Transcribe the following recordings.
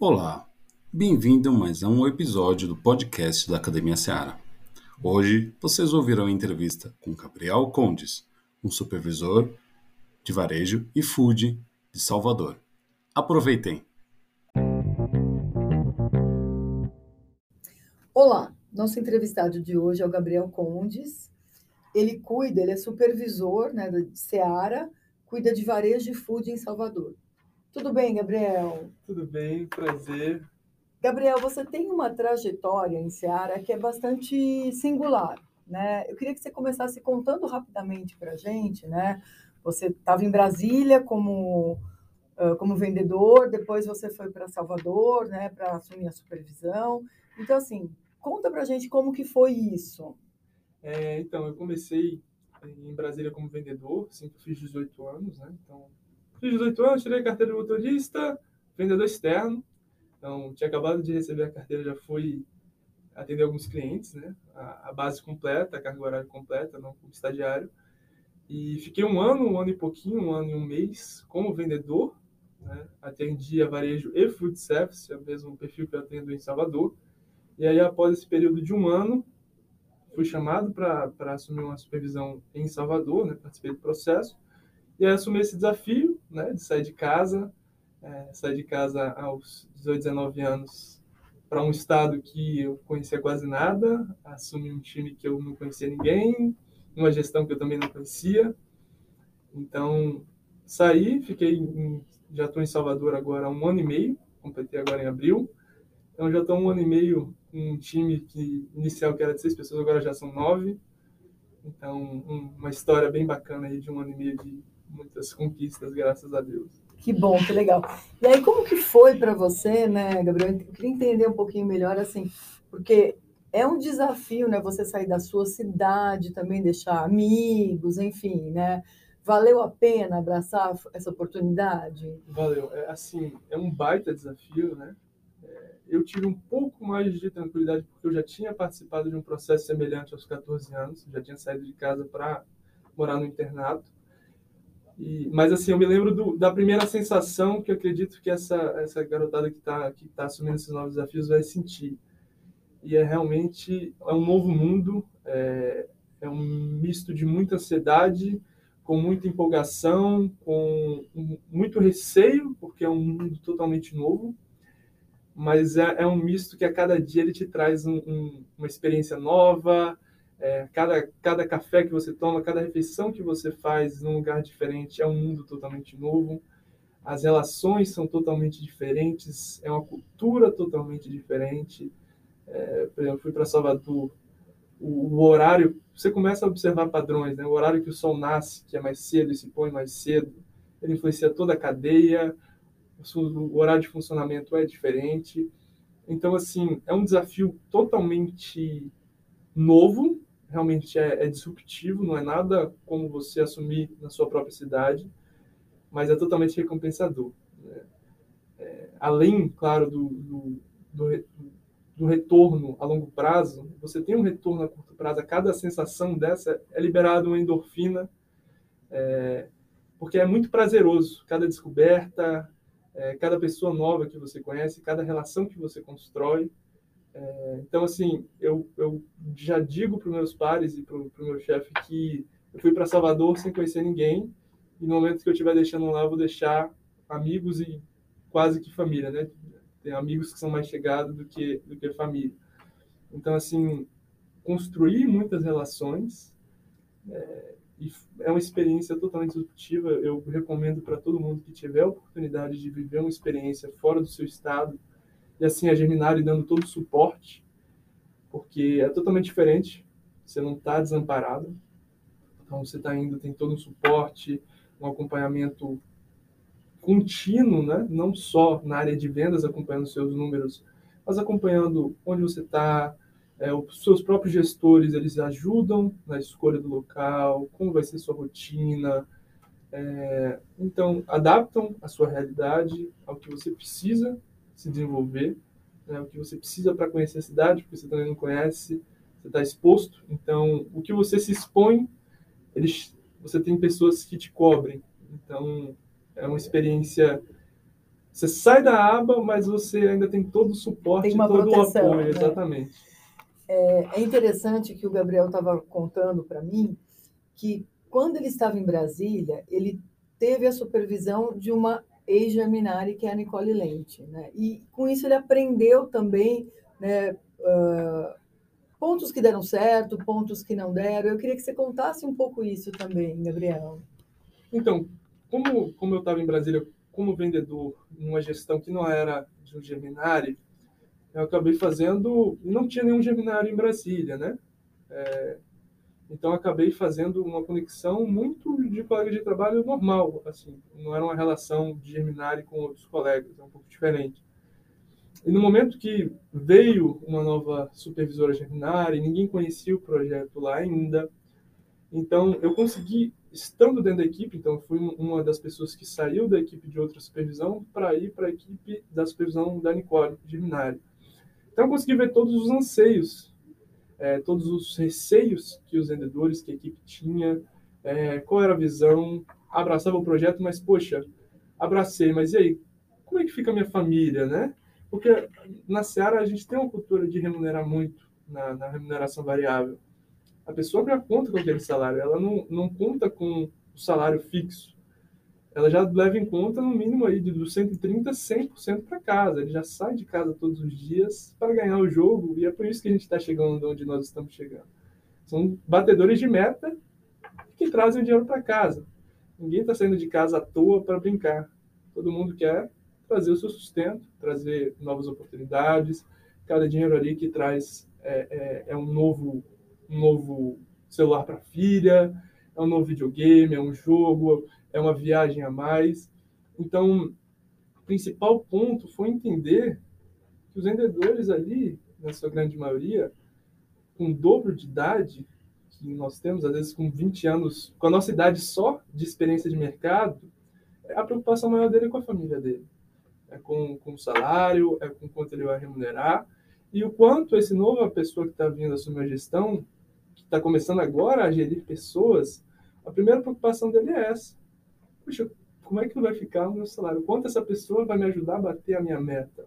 Olá, bem-vindo a mais um episódio do podcast da Academia Seara. Hoje vocês ouvirão a entrevista com Gabriel Condes, um supervisor de varejo e food de Salvador. Aproveitem! Olá, nosso entrevistado de hoje é o Gabriel Condes. Ele cuida, ele é supervisor né, de Seara, cuida de varejo e food em Salvador. Tudo bem, Gabriel? Tudo bem, prazer. Gabriel, você tem uma trajetória em Seara que é bastante singular, né? Eu queria que você começasse contando rapidamente para a gente, né? Você estava em Brasília como como vendedor, depois você foi para Salvador, né, para assumir a supervisão. Então, assim, conta para a gente como que foi isso. É, então, eu comecei em Brasília como vendedor, assim que eu fiz 18 anos, né? Então, Fiz 18 anos, tirei carteira de motorista, vendedor externo. Então, tinha acabado de receber a carteira, já fui atender alguns clientes, né? A, a base completa, a carga horária completa, não como estagiário. E fiquei um ano, um ano e pouquinho, um ano e um mês como vendedor. Né? Atendia varejo e food service, é o mesmo perfil que eu atendo em Salvador. E aí, após esse período de um ano, fui chamado para assumir uma supervisão em Salvador, né? participei do processo. E aí assumi esse desafio, né, de sair de casa, é, sair de casa aos 18, 19 anos para um estado que eu conhecia quase nada, assumir um time que eu não conhecia ninguém, uma gestão que eu também não conhecia. Então, saí, fiquei em, já estou em Salvador agora há um ano e meio, completei agora em abril. Então, já estou um ano e meio com um time que inicial que era de seis pessoas, agora já são nove. Então, um, uma história bem bacana aí de um ano e meio de muitas conquistas, graças a Deus. Que bom, que legal. E aí, como que foi para você, né, Gabriel? Eu queria entender um pouquinho melhor, assim, porque é um desafio, né, você sair da sua cidade, também deixar amigos, enfim, né? Valeu a pena abraçar essa oportunidade? Valeu. É, assim, é um baita desafio, né? É, eu tive um pouco mais de tranquilidade porque eu já tinha participado de um processo semelhante aos 14 anos, já tinha saído de casa para morar no internato. E, mas assim, eu me lembro do, da primeira sensação que eu acredito que essa, essa garotada que está que tá assumindo esses novos desafios vai sentir. E é realmente é um novo mundo, é, é um misto de muita ansiedade, com muita empolgação, com muito receio, porque é um mundo totalmente novo, mas é, é um misto que a cada dia ele te traz um, um, uma experiência nova, é, cada, cada café que você toma, cada refeição que você faz num lugar diferente é um mundo totalmente novo. As relações são totalmente diferentes, é uma cultura totalmente diferente. É, por exemplo, fui para Salvador, o, o, horário, você começa a observar padrões, né? O horário que o sol nasce, que é mais cedo e se põe mais cedo, ele influencia toda a cadeia, o, o horário de funcionamento é diferente. Então, assim, é um desafio totalmente novo, realmente é, é, disruptivo, não é nada como você assumir na sua própria cidade, mas é totalmente recompensador. Né? É, além, claro, do, do, do, do, retorno a longo prazo, você tem um retorno a curto prazo, a cada sensação dessa é liberada uma endorfina, é, porque é muito prazeroso, cada descoberta, é, cada pessoa nova que você conhece, cada relação que você constrói, é, então, assim, eu, eu já digo para os meus pares e para o meu chefe que eu fui para Salvador sem conhecer ninguém e no momento que eu estiver deixando lá, eu vou deixar amigos e quase que família, né? Tem amigos que são mais chegados do que, do que família. Então, assim, construir muitas relações é, é uma experiência totalmente disruptiva. Eu recomendo para todo mundo que tiver a oportunidade de viver uma experiência fora do seu estado, e assim a Germinari dando todo o suporte, porque é totalmente diferente. Você não está desamparado, então você está indo, tem todo um suporte, um acompanhamento contínuo, né? não só na área de vendas, acompanhando seus números, mas acompanhando onde você está, é, os seus próprios gestores, eles ajudam na escolha do local, como vai ser sua rotina, é, então adaptam a sua realidade ao que você precisa se desenvolver, né, o que você precisa para conhecer a cidade, porque você também não conhece, você está exposto. Então, o que você se expõe, eles, você tem pessoas que te cobrem. Então, é uma experiência você sai da aba, mas você ainda tem todo o suporte, todo proteção, o apoio, né? exatamente. É, é interessante que o Gabriel estava contando para mim que quando ele estava em Brasília, ele teve a supervisão de uma ex-germinari, que é a Nicole Lente. Né? E com isso ele aprendeu também né, uh, pontos que deram certo, pontos que não deram. Eu queria que você contasse um pouco isso também, Gabriel. Então, como, como eu estava em Brasília como vendedor numa gestão que não era de um germinari, eu acabei fazendo, não tinha nenhum germinari em Brasília, né? É, então acabei fazendo uma conexão muito de colega de trabalho normal, assim, não era uma relação de germinari com outros colegas, é um pouco diferente. E no momento que veio uma nova supervisora germinari, ninguém conhecia o projeto lá ainda, então eu consegui estando dentro da equipe, então fui uma das pessoas que saiu da equipe de outra supervisão para ir para a equipe da supervisão da Nicole, de Minari. Então eu consegui ver todos os anseios, é, todos os receios que os vendedores, que a equipe tinha, é, qual era a visão, abraçava o projeto, mas poxa, abracei, mas e aí, como é que fica a minha família, né? Porque na Seara a gente tem uma cultura de remunerar muito na, na remuneração variável a pessoa já conta com aquele salário, ela não, não conta com o salário fixo. Ela já leva em conta, no mínimo, aí, de dos 130, 100% para casa. Ele já sai de casa todos os dias para ganhar o jogo, e é por isso que a gente está chegando onde nós estamos chegando. São batedores de meta que trazem dinheiro para casa. Ninguém está saindo de casa à toa para brincar. Todo mundo quer trazer o seu sustento, trazer novas oportunidades. Cada dinheiro ali que traz é, é, é um novo um novo celular para filha, é um novo videogame, é um jogo, é uma viagem a mais. Então, o principal ponto foi entender que os vendedores ali, na sua grande maioria, com o dobro de idade que nós temos, às vezes com 20 anos, com a nossa idade só de experiência de mercado, a preocupação maior dele é com a família dele. É com, com o salário, é com quanto ele vai remunerar, e o quanto esse nova pessoa que está vindo assumir a gestão está começando agora a gerir pessoas, a primeira preocupação dele é essa. Puxa, como é que vai ficar o meu salário? Quanto essa pessoa vai me ajudar a bater a minha meta?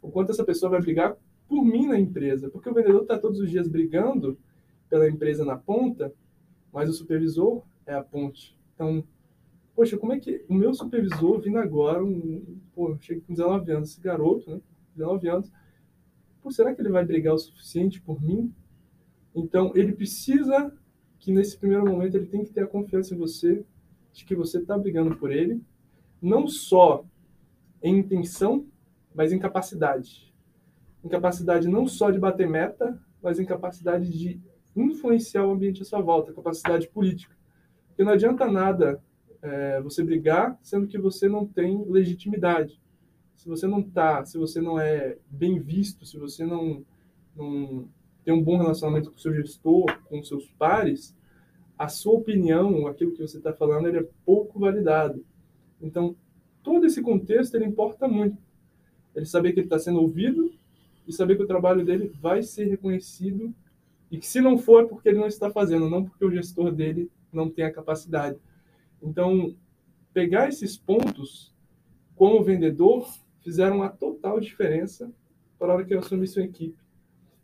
O quanto essa pessoa vai brigar por mim na empresa? Porque o vendedor está todos os dias brigando pela empresa na ponta, mas o supervisor é a ponte. Então, poxa, como é que o meu supervisor vindo agora, um, pô, chega com 19 anos, esse garoto, né? 19 anos, pô, será que ele vai brigar o suficiente por mim? Então, ele precisa que nesse primeiro momento ele tem que ter a confiança em você, de que você está brigando por ele, não só em intenção, mas em capacidade. Em capacidade não só de bater meta, mas em capacidade de influenciar o ambiente à sua volta, capacidade política. Porque não adianta nada é, você brigar sendo que você não tem legitimidade. Se você não tá, se você não é bem visto, se você não, não ter um bom relacionamento com o seu gestor, com seus pares, a sua opinião, aquilo que você está falando, ele é pouco validado. Então, todo esse contexto ele importa muito. Ele saber que ele está sendo ouvido e saber que o trabalho dele vai ser reconhecido e que se não for é porque ele não está fazendo, não porque o gestor dele não tem a capacidade. Então, pegar esses pontos como vendedor fizeram uma total diferença para a hora que eu assumi sua equipe.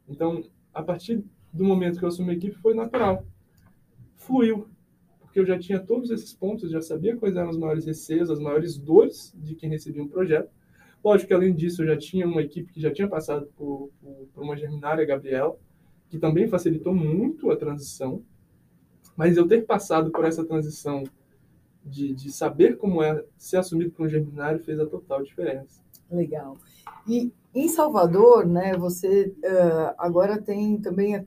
Então, a partir do momento que eu assumi a equipe, foi natural. Fluiu. Porque eu já tinha todos esses pontos, já sabia quais eram os maiores receios, as maiores dores de quem recebia um projeto. Lógico que, além disso, eu já tinha uma equipe que já tinha passado por, por, por uma germinária, Gabriel, que também facilitou muito a transição. Mas eu ter passado por essa transição de, de saber como é ser assumido por um germinário fez a total diferença. Legal. E em Salvador, né, você uh, agora tem também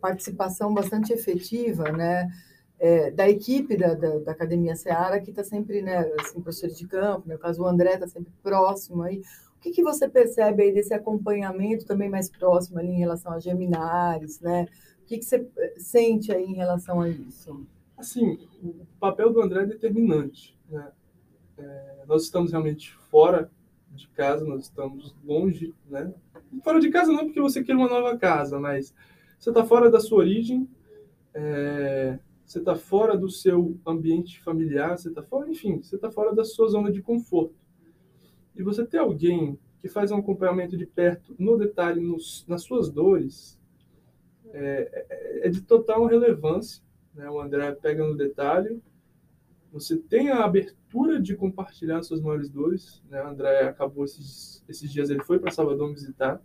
participação bastante efetiva, né, é, da equipe da, da, da, Academia Seara, que está sempre, né, assim, professores de campo, no caso o André está sempre próximo aí. O que, que você percebe aí desse acompanhamento também mais próximo ali em relação a Geminares, né? O que, que você eh, sente aí em relação a isso? Assim, o papel do André é determinante, né? É, nós estamos realmente fora de casa, nós estamos longe, né? Fora de casa não porque você quer uma nova casa, mas você está fora da sua origem, é, você está fora do seu ambiente familiar, você está fora, enfim, você está fora da sua zona de conforto. E você ter alguém que faz um acompanhamento de perto, no detalhe, nos, nas suas dores, é, é, é de total relevância. Né? O André pega no detalhe, você tem a abertura de compartilhar suas maiores dores. Né? O André acabou esses, esses dias, ele foi para Salvador visitar,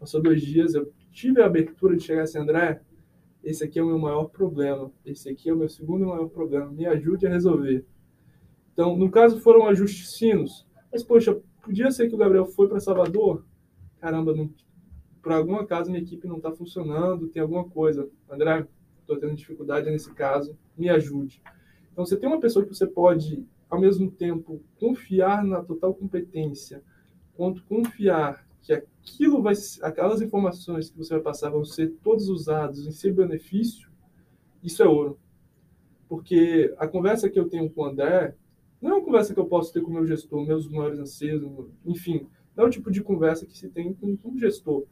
passou dois dias, eu tive a abertura de chegar assim, André, esse aqui é o meu maior problema, esse aqui é o meu segundo maior problema, me ajude a resolver. Então, no caso, foram ajustes finos, mas, poxa, podia ser que o Gabriel foi para Salvador, caramba, não, por algum acaso minha equipe não está funcionando, tem alguma coisa. André, estou tendo dificuldade nesse caso, me ajude. Então, você tem uma pessoa que você pode, ao mesmo tempo, confiar na total competência, quanto confiar que aquilo vai, aquelas informações que você vai passar vão ser todos usados em seu benefício, isso é ouro. Porque a conversa que eu tenho com o André não é uma conversa que eu posso ter com o meu gestor, meus maiores anseios, enfim, não é o tipo de conversa que se tem com um gestor.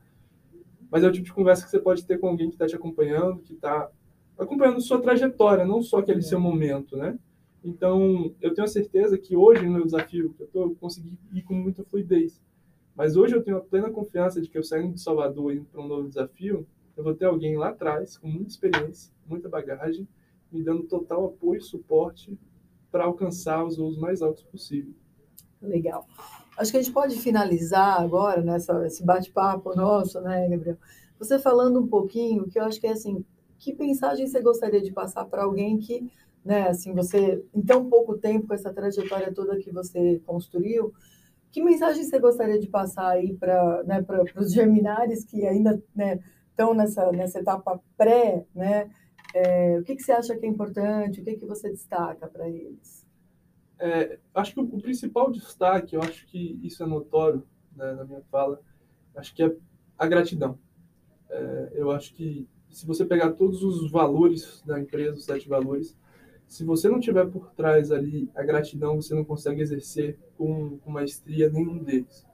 Mas é o tipo de conversa que você pode ter com alguém que está te acompanhando, que está acompanhando sua trajetória, não só aquele seu momento, né? Então, eu tenho certeza que hoje, no meu desafio, eu, tô, eu consegui ir com muita fluidez. Mas hoje eu tenho a plena confiança de que eu saindo de Salvador indo para um novo desafio, eu vou ter alguém lá atrás, com muita experiência, muita bagagem, me dando total apoio e suporte para alcançar os voos mais altos possível. Legal. Acho que a gente pode finalizar agora nessa esse bate-papo nosso, né, Gabriel? Você falando um pouquinho, que eu acho que é assim, que mensagem você gostaria de passar para alguém que, né, assim, você em tão pouco tempo com essa trajetória toda que você construiu, que mensagem você gostaria de passar aí para né, os germinares que ainda né, estão nessa, nessa etapa pré, né? É, o que, que você acha que é importante? O que, que você destaca para eles? É, acho que o, o, principal destaque, eu acho que isso é notório né, na minha fala, acho que é a gratidão. É, eu acho que se você pegar todos os valores da empresa, os sete valores, se você não tiver por trás ali a gratidão, você não consegue exercer com, com maestria nenhum deles.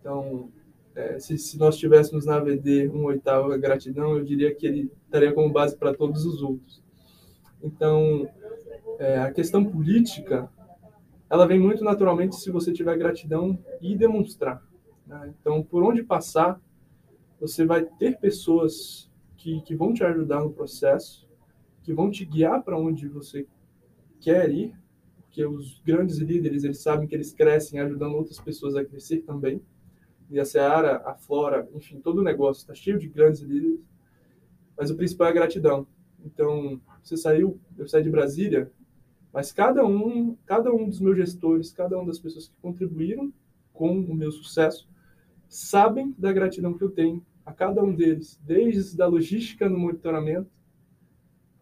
Então, é, se, se, nós tivéssemos na AVD um oitavo a gratidão, eu diria que ele estaria como base para todos os outros. Então, é, a questão política, ela vem muito naturalmente se você tiver gratidão e demonstrar. Né? Então, por onde passar, você vai ter pessoas que, que vão te ajudar no processo, que vão te guiar para onde você quer ir, porque os grandes líderes, eles sabem que eles crescem ajudando outras pessoas a crescer também. E a Seara, a Flora, enfim, todo o negócio está cheio de grandes líderes. Mas o principal é a gratidão. Então, você saiu, eu saí de Brasília, mas cada um, cada um dos meus gestores, cada uma das pessoas que contribuíram com o meu sucesso, sabem da gratidão que eu tenho a cada um deles, desde a logística no monitoramento,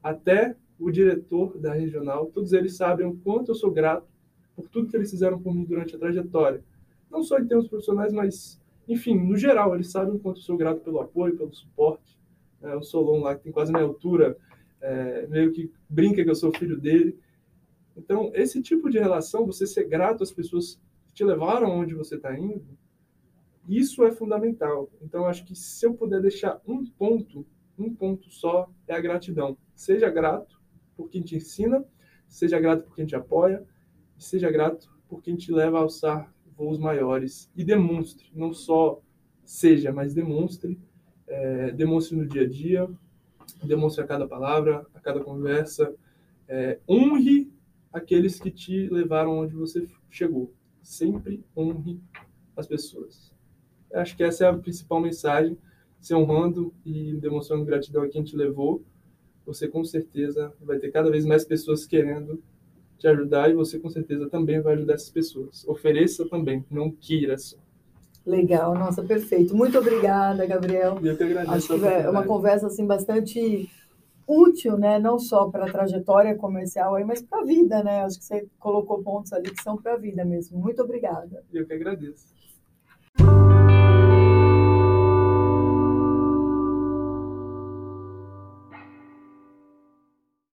até o diretor da regional, todos eles sabem o quanto eu sou grato por tudo que eles fizeram por mim durante a trajetória. Não só em termos profissionais, mas, enfim, no geral, eles sabem o quanto eu sou grato pelo apoio, pelo suporte. É, o Solon lá, que tem quase minha altura, é, meio que brinca que eu sou filho dele. Então, esse tipo de relação, você ser grato às pessoas que te levaram onde você está indo, isso é fundamental. Então, acho que se eu puder deixar um ponto, um ponto só, é a gratidão. Seja grato por quem te ensina, seja grato por quem te apoia, seja grato por quem te leva a alçar voos maiores. E demonstre, não só seja, mas demonstre. É, demonstre no dia a dia, demonstre a cada palavra, a cada conversa. É, honre aqueles que te levaram onde você chegou. Sempre honre as pessoas. Acho que essa é a principal mensagem, se honrando e demonstrando gratidão a quem te levou você com certeza vai ter cada vez mais pessoas querendo te ajudar e você com certeza também vai ajudar essas pessoas. Ofereça também, não queira só. Legal, nossa, perfeito. Muito obrigada, Gabriel. Eu que agradeço. Acho que é uma conversa assim bastante útil, né? Não só para a trajetória comercial aí, mas para a vida, né? Acho que você colocou pontos ali que são para a vida mesmo. Muito obrigada. Eu que agradeço.